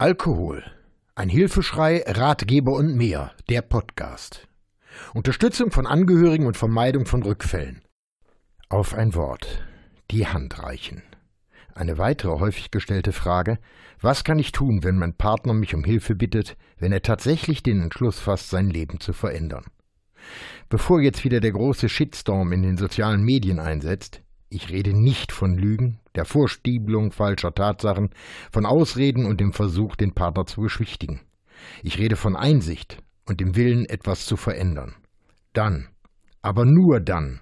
Alkohol. Ein Hilfeschrei, Ratgeber und mehr. Der Podcast. Unterstützung von Angehörigen und Vermeidung von Rückfällen. Auf ein Wort. Die Hand reichen. Eine weitere häufig gestellte Frage. Was kann ich tun, wenn mein Partner mich um Hilfe bittet, wenn er tatsächlich den Entschluss fasst, sein Leben zu verändern? Bevor jetzt wieder der große Shitstorm in den sozialen Medien einsetzt, ich rede nicht von Lügen, der Vorstiebelung falscher Tatsachen, von Ausreden und dem Versuch, den Partner zu beschwichtigen. Ich rede von Einsicht und dem Willen, etwas zu verändern. Dann, aber nur dann,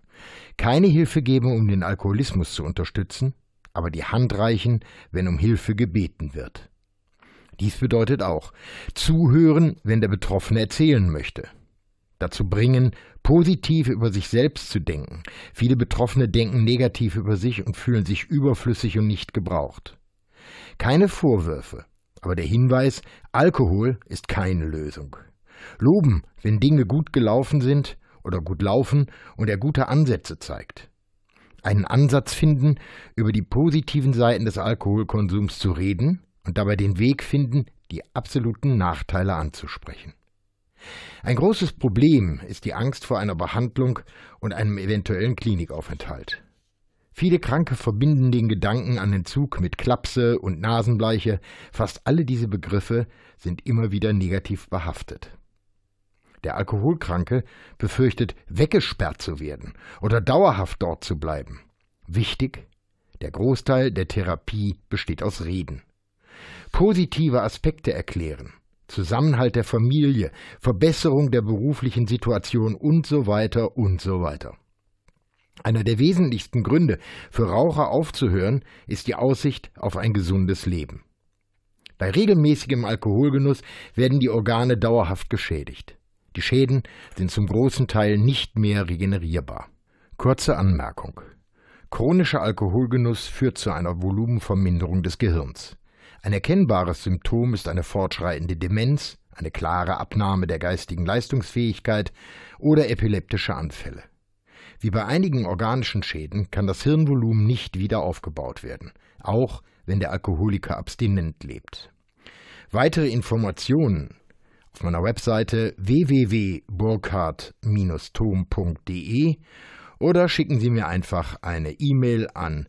keine Hilfe geben, um den Alkoholismus zu unterstützen, aber die Hand reichen, wenn um Hilfe gebeten wird. Dies bedeutet auch zuhören, wenn der Betroffene erzählen möchte, dazu bringen, positiv über sich selbst zu denken. Viele Betroffene denken negativ über sich und fühlen sich überflüssig und nicht gebraucht. Keine Vorwürfe, aber der Hinweis, Alkohol ist keine Lösung. Loben, wenn Dinge gut gelaufen sind oder gut laufen und er gute Ansätze zeigt. Einen Ansatz finden, über die positiven Seiten des Alkoholkonsums zu reden und dabei den Weg finden, die absoluten Nachteile anzusprechen. Ein großes Problem ist die Angst vor einer Behandlung und einem eventuellen Klinikaufenthalt. Viele Kranke verbinden den Gedanken an Entzug mit Klapse und Nasenbleiche. Fast alle diese Begriffe sind immer wieder negativ behaftet. Der Alkoholkranke befürchtet, weggesperrt zu werden oder dauerhaft dort zu bleiben. Wichtig, der Großteil der Therapie besteht aus Reden. Positive Aspekte erklären, Zusammenhalt der Familie, Verbesserung der beruflichen Situation und so weiter und so weiter. Einer der wesentlichsten Gründe für Raucher aufzuhören ist die Aussicht auf ein gesundes Leben. Bei regelmäßigem Alkoholgenuss werden die Organe dauerhaft geschädigt. Die Schäden sind zum großen Teil nicht mehr regenerierbar. Kurze Anmerkung. Chronischer Alkoholgenuss führt zu einer Volumenverminderung des Gehirns. Ein erkennbares Symptom ist eine fortschreitende Demenz, eine klare Abnahme der geistigen Leistungsfähigkeit oder epileptische Anfälle. Wie bei einigen organischen Schäden kann das Hirnvolumen nicht wieder aufgebaut werden, auch wenn der Alkoholiker abstinent lebt. Weitere Informationen auf meiner Webseite www.burkhardt-tom.de oder schicken Sie mir einfach eine E-Mail an